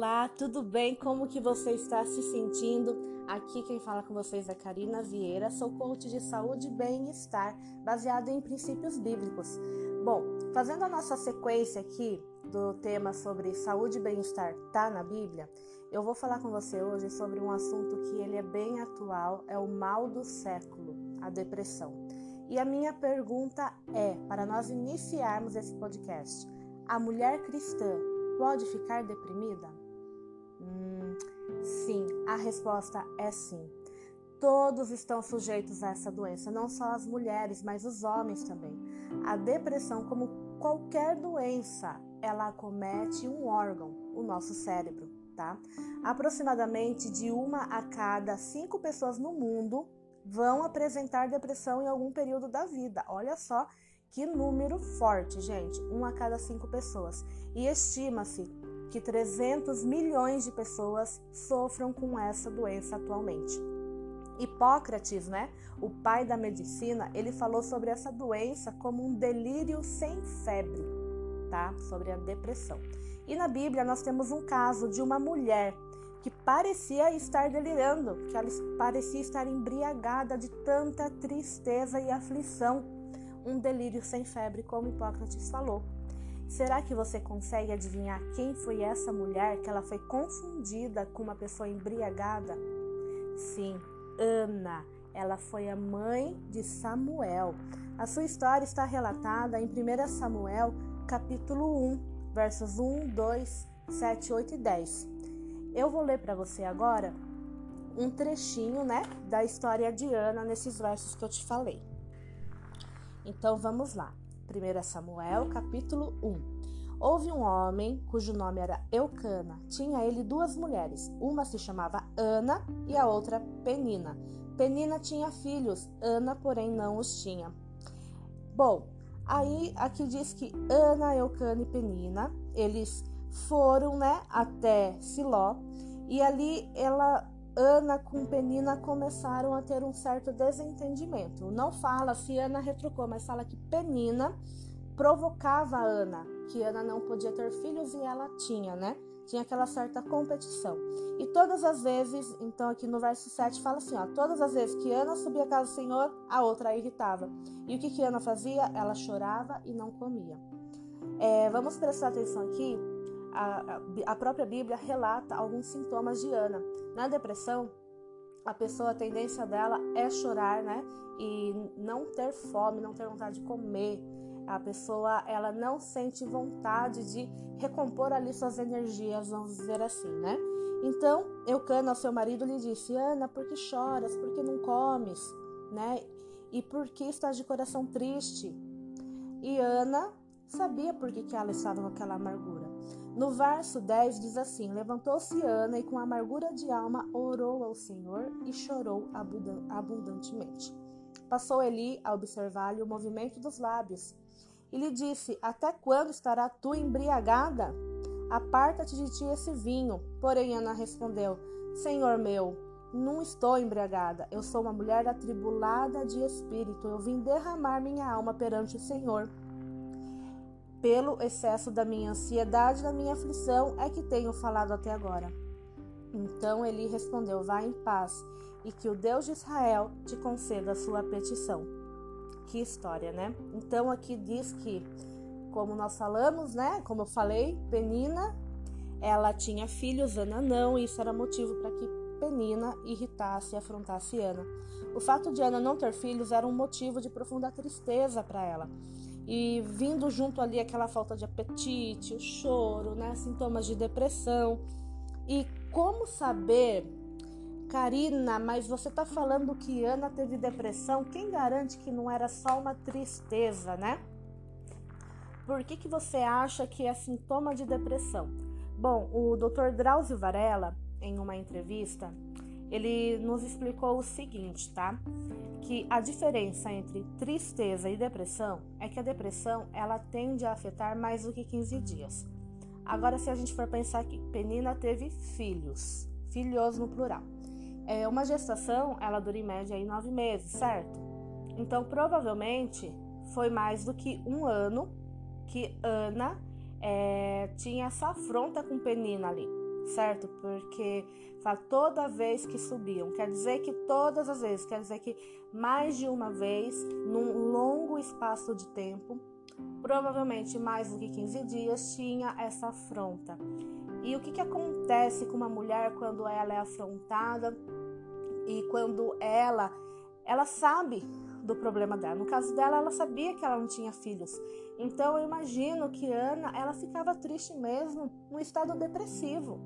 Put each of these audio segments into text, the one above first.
Olá, tudo bem? Como que você está se sentindo? Aqui quem fala com vocês é Karina Vieira, sou coach de saúde e bem-estar, baseado em princípios bíblicos. Bom, fazendo a nossa sequência aqui do tema sobre saúde e bem-estar tá na Bíblia, eu vou falar com você hoje sobre um assunto que ele é bem atual, é o mal do século, a depressão. E a minha pergunta é, para nós iniciarmos esse podcast, a mulher cristã pode ficar deprimida? Hum, sim, a resposta é sim. Todos estão sujeitos a essa doença, não só as mulheres, mas os homens também. A depressão, como qualquer doença, ela acomete um órgão, o nosso cérebro, tá? Aproximadamente de uma a cada cinco pessoas no mundo vão apresentar depressão em algum período da vida. Olha só que número forte, gente, um a cada cinco pessoas. E estima-se que 300 milhões de pessoas sofram com essa doença atualmente. Hipócrates, né, o pai da medicina, ele falou sobre essa doença como um delírio sem febre, tá? Sobre a depressão. E na Bíblia nós temos um caso de uma mulher que parecia estar delirando, que ela parecia estar embriagada de tanta tristeza e aflição um delírio sem febre, como Hipócrates falou. Será que você consegue adivinhar quem foi essa mulher que ela foi confundida com uma pessoa embriagada? Sim, Ana. Ela foi a mãe de Samuel. A sua história está relatada em 1 Samuel, capítulo 1, versos 1, 2, 7, 8 e 10. Eu vou ler para você agora um trechinho, né, da história de Ana nesses versos que eu te falei. Então vamos lá. 1 Samuel, capítulo 1. Houve um homem cujo nome era Eucana. Tinha ele duas mulheres. Uma se chamava Ana e a outra Penina. Penina tinha filhos, Ana, porém, não os tinha. Bom, aí aqui diz que Ana, Eucana e Penina, eles foram, né, até Siló e ali ela Ana com Penina começaram a ter um certo desentendimento. Não fala se Ana retrucou, mas fala que Penina provocava a Ana, que Ana não podia ter filhos e ela tinha, né? Tinha aquela certa competição. E todas as vezes, então aqui no verso 7 fala assim, ó, todas as vezes que Ana subia a casa do Senhor, a outra a irritava. E o que que Ana fazia? Ela chorava e não comia. É, vamos prestar atenção aqui a, a própria Bíblia relata alguns sintomas de Ana. Na depressão, a pessoa, a tendência dela é chorar, né? E não ter fome, não ter vontade de comer. A pessoa, ela não sente vontade de recompor ali suas energias, vamos dizer assim, né? Então, Eucana, seu marido, lhe disse: Ana, por que choras? Por que não comes? Né? E por que estás de coração triste? E Ana sabia por que, que ela estava com aquela amargura. No verso 10 diz assim: Levantou-se Ana e com amargura de alma orou ao Senhor e chorou abundantemente. Passou Eli a observar-lhe o movimento dos lábios e lhe disse: Até quando estará tu embriagada? Aparta-te de ti esse vinho. Porém, Ana respondeu: Senhor meu, não estou embriagada. Eu sou uma mulher atribulada de espírito. Eu vim derramar minha alma perante o Senhor pelo excesso da minha ansiedade da minha aflição é que tenho falado até agora. Então ele respondeu: Vá em paz e que o Deus de Israel te conceda a sua petição. Que história, né? Então aqui diz que, como nós falamos, né? Como eu falei, Penina, ela tinha filhos, Ana não, e isso era motivo para que Penina irritasse e afrontasse Ana. O fato de Ana não ter filhos era um motivo de profunda tristeza para ela e vindo junto ali aquela falta de apetite, o choro, né, sintomas de depressão. E como saber, Karina, mas você está falando que Ana teve depressão? Quem garante que não era só uma tristeza, né? Por que, que você acha que é sintoma de depressão? Bom, o Dr. Drauzio Varela, em uma entrevista, ele nos explicou o seguinte, tá? Que a diferença entre tristeza e depressão é que a depressão ela tende a afetar mais do que 15 dias. Agora, se a gente for pensar que Penina teve filhos, filhos no plural. É, uma gestação, ela dura em média aí nove meses, certo? Então, provavelmente, foi mais do que um ano que Ana é, tinha essa afronta com Penina ali, certo? Porque fala toda vez que subiam, quer dizer que todas as vezes, quer dizer que mais de uma vez, num longo espaço de tempo, provavelmente mais do que 15 dias, tinha essa afronta. E o que, que acontece com uma mulher quando ela é afrontada e quando ela ela sabe do problema dela. No caso dela, ela sabia que ela não tinha filhos. Então eu imagino que Ana, ela ficava triste mesmo, num estado depressivo.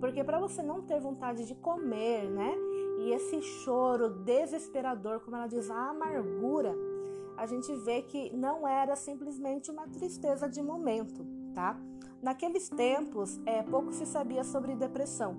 Porque para você não ter vontade de comer, né? E esse choro desesperador, como ela diz, a amargura, a gente vê que não era simplesmente uma tristeza de momento, tá? Naqueles tempos, é, pouco se sabia sobre depressão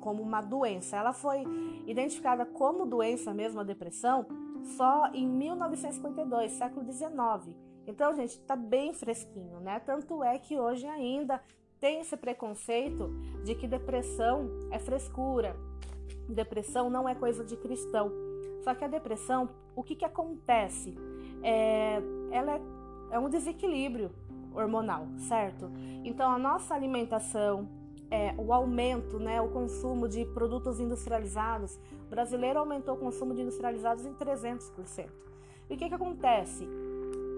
como uma doença. Ela foi identificada como doença mesmo, a depressão, só em 1952, século 19. Então, gente, tá bem fresquinho, né? Tanto é que hoje ainda tem esse preconceito de que depressão é frescura, depressão não é coisa de cristão. Só que a depressão, o que, que acontece? É, ela é, é um desequilíbrio hormonal, certo? Então a nossa alimentação, é, o aumento, né, o consumo de produtos industrializados, o brasileiro aumentou o consumo de industrializados em 300%. E o que, que acontece?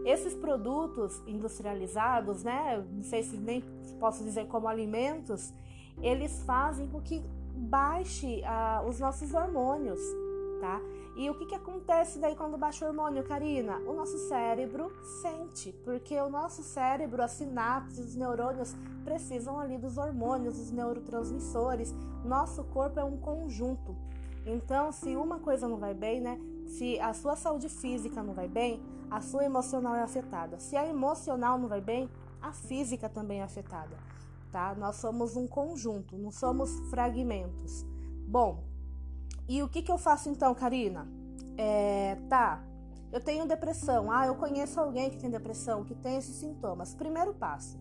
Esses produtos industrializados, né, não sei se nem posso dizer como alimentos, eles fazem com que baixe ah, os nossos hormônios, tá? E o que, que acontece daí quando baixa o hormônio, Karina? O nosso cérebro sente, porque o nosso cérebro, as sinapses, os neurônios precisam ali dos hormônios, dos neurotransmissores. Nosso corpo é um conjunto. Então, se uma coisa não vai bem, né? Se a sua saúde física não vai bem, a sua emocional é afetada. Se a emocional não vai bem, a física também é afetada, tá? Nós somos um conjunto, não somos fragmentos. Bom, e o que, que eu faço então, Karina? É, tá, eu tenho depressão. Ah, eu conheço alguém que tem depressão, que tem esses sintomas. Primeiro passo: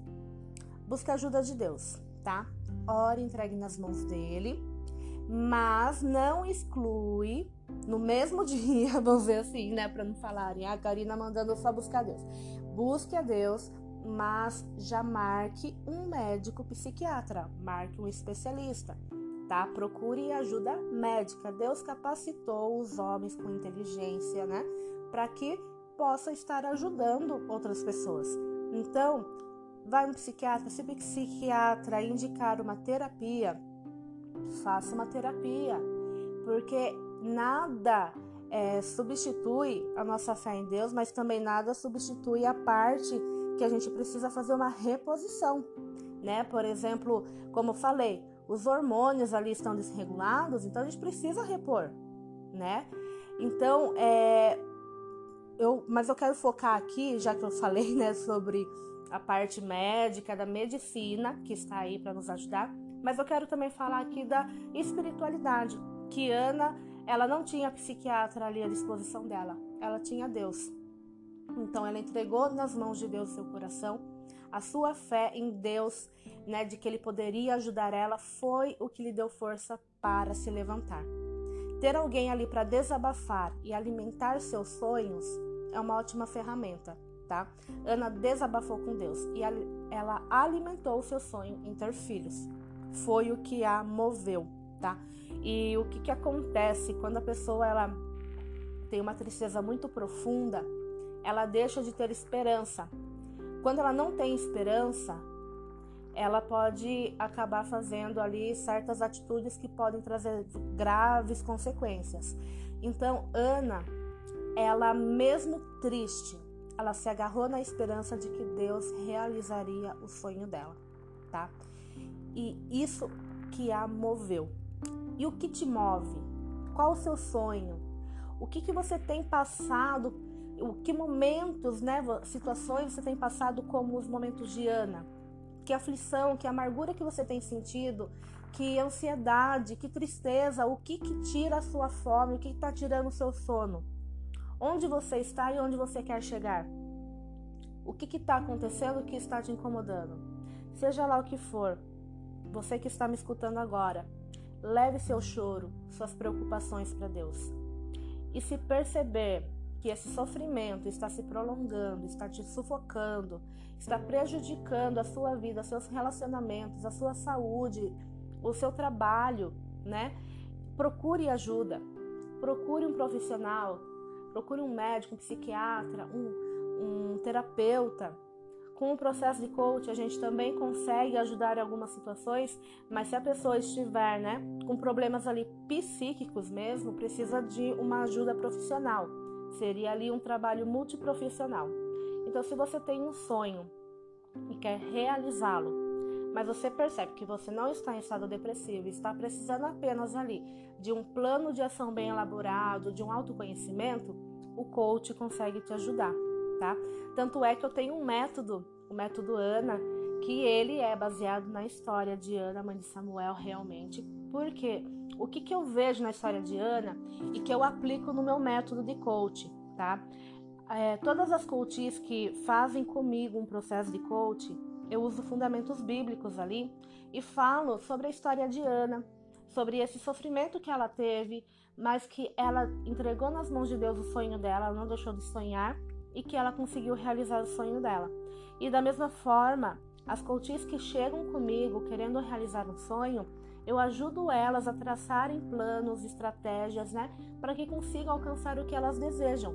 busca ajuda de Deus, tá? Ore, entregue nas mãos dele, mas não exclui no mesmo dia, vamos ver assim, né, para não falarem, a Karina mandando só buscar Deus. Busque a Deus, mas já marque um médico psiquiatra, marque um especialista tá? Procure ajuda médica. Deus capacitou os homens com inteligência, né? Para que possa estar ajudando outras pessoas. Então, vai um psiquiatra, se o psiquiatra indicar uma terapia, faça uma terapia, porque nada é, substitui a nossa fé em Deus, mas também nada substitui a parte que a gente precisa fazer uma reposição, né? Por exemplo, como falei, os hormônios ali estão desregulados, então a gente precisa repor, né? Então, é, eu, mas eu quero focar aqui, já que eu falei, né, sobre a parte médica, da medicina, que está aí para nos ajudar, mas eu quero também falar aqui da espiritualidade, que Ana, ela não tinha psiquiatra ali à disposição dela, ela tinha Deus. Então ela entregou nas mãos de Deus seu coração a sua fé em Deus, né, de que ele poderia ajudar ela, foi o que lhe deu força para se levantar. Ter alguém ali para desabafar e alimentar seus sonhos é uma ótima ferramenta, tá? Ana desabafou com Deus e ela alimentou o seu sonho em ter filhos. Foi o que a moveu, tá? E o que, que acontece quando a pessoa ela tem uma tristeza muito profunda, ela deixa de ter esperança, quando ela não tem esperança, ela pode acabar fazendo ali certas atitudes que podem trazer graves consequências. Então, Ana, ela mesmo triste, ela se agarrou na esperança de que Deus realizaria o sonho dela, tá? E isso que a moveu. E o que te move? Qual o seu sonho? O que, que você tem passado o que momentos, né, situações você tem passado como os momentos de Ana? Que aflição, que amargura que você tem sentido, que ansiedade, que tristeza, o que que tira a sua fome, o que está tirando o seu sono? Onde você está e onde você quer chegar? O que está acontecendo que está te incomodando? Seja lá o que for, você que está me escutando agora, leve seu choro, suas preocupações para Deus. E se perceber que esse sofrimento está se prolongando, está te sufocando, está prejudicando a sua vida, seus relacionamentos, a sua saúde, o seu trabalho, né? Procure ajuda, procure um profissional, procure um médico, um psiquiatra, um, um terapeuta. Com o processo de coach, a gente também consegue ajudar em algumas situações, mas se a pessoa estiver, né, com problemas ali psíquicos mesmo, precisa de uma ajuda profissional. Seria ali um trabalho multiprofissional. Então, se você tem um sonho e quer realizá-lo, mas você percebe que você não está em estado depressivo está precisando apenas ali de um plano de ação bem elaborado, de um autoconhecimento, o coach consegue te ajudar, tá? Tanto é que eu tenho um método, o método Ana, que ele é baseado na história de Ana, mãe de Samuel, realmente. Porque o que, que eu vejo na história de Ana e que eu aplico no meu método de coach, tá? É, todas as coaches que fazem comigo um processo de coach, eu uso fundamentos bíblicos ali e falo sobre a história de Ana, sobre esse sofrimento que ela teve, mas que ela entregou nas mãos de Deus o sonho dela, ela não deixou de sonhar e que ela conseguiu realizar o sonho dela. E da mesma forma, as coaches que chegam comigo querendo realizar um sonho, eu ajudo elas a traçarem planos, estratégias, né, para que consigam alcançar o que elas desejam.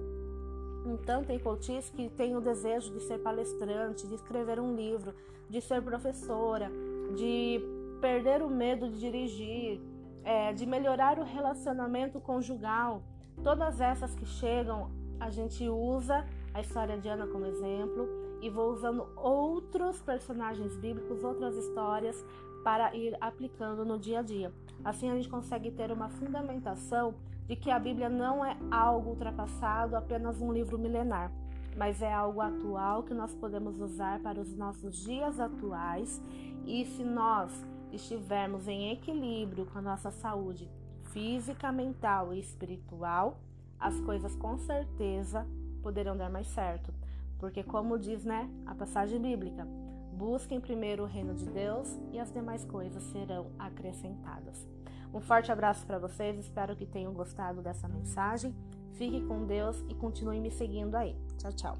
Então, tem coaches que têm o desejo de ser palestrante, de escrever um livro, de ser professora, de perder o medo de dirigir, é, de melhorar o relacionamento conjugal. Todas essas que chegam, a gente usa a história de Ana como exemplo e vou usando outros personagens bíblicos, outras histórias para ir aplicando no dia a dia. Assim a gente consegue ter uma fundamentação de que a Bíblia não é algo ultrapassado, apenas um livro milenar, mas é algo atual que nós podemos usar para os nossos dias atuais. E se nós estivermos em equilíbrio com a nossa saúde física, mental e espiritual, as coisas com certeza poderão dar mais certo. Porque, como diz né, a passagem bíblica, busquem primeiro o reino de Deus e as demais coisas serão acrescentadas. Um forte abraço para vocês, espero que tenham gostado dessa mensagem. Fique com Deus e continue me seguindo aí. Tchau, tchau.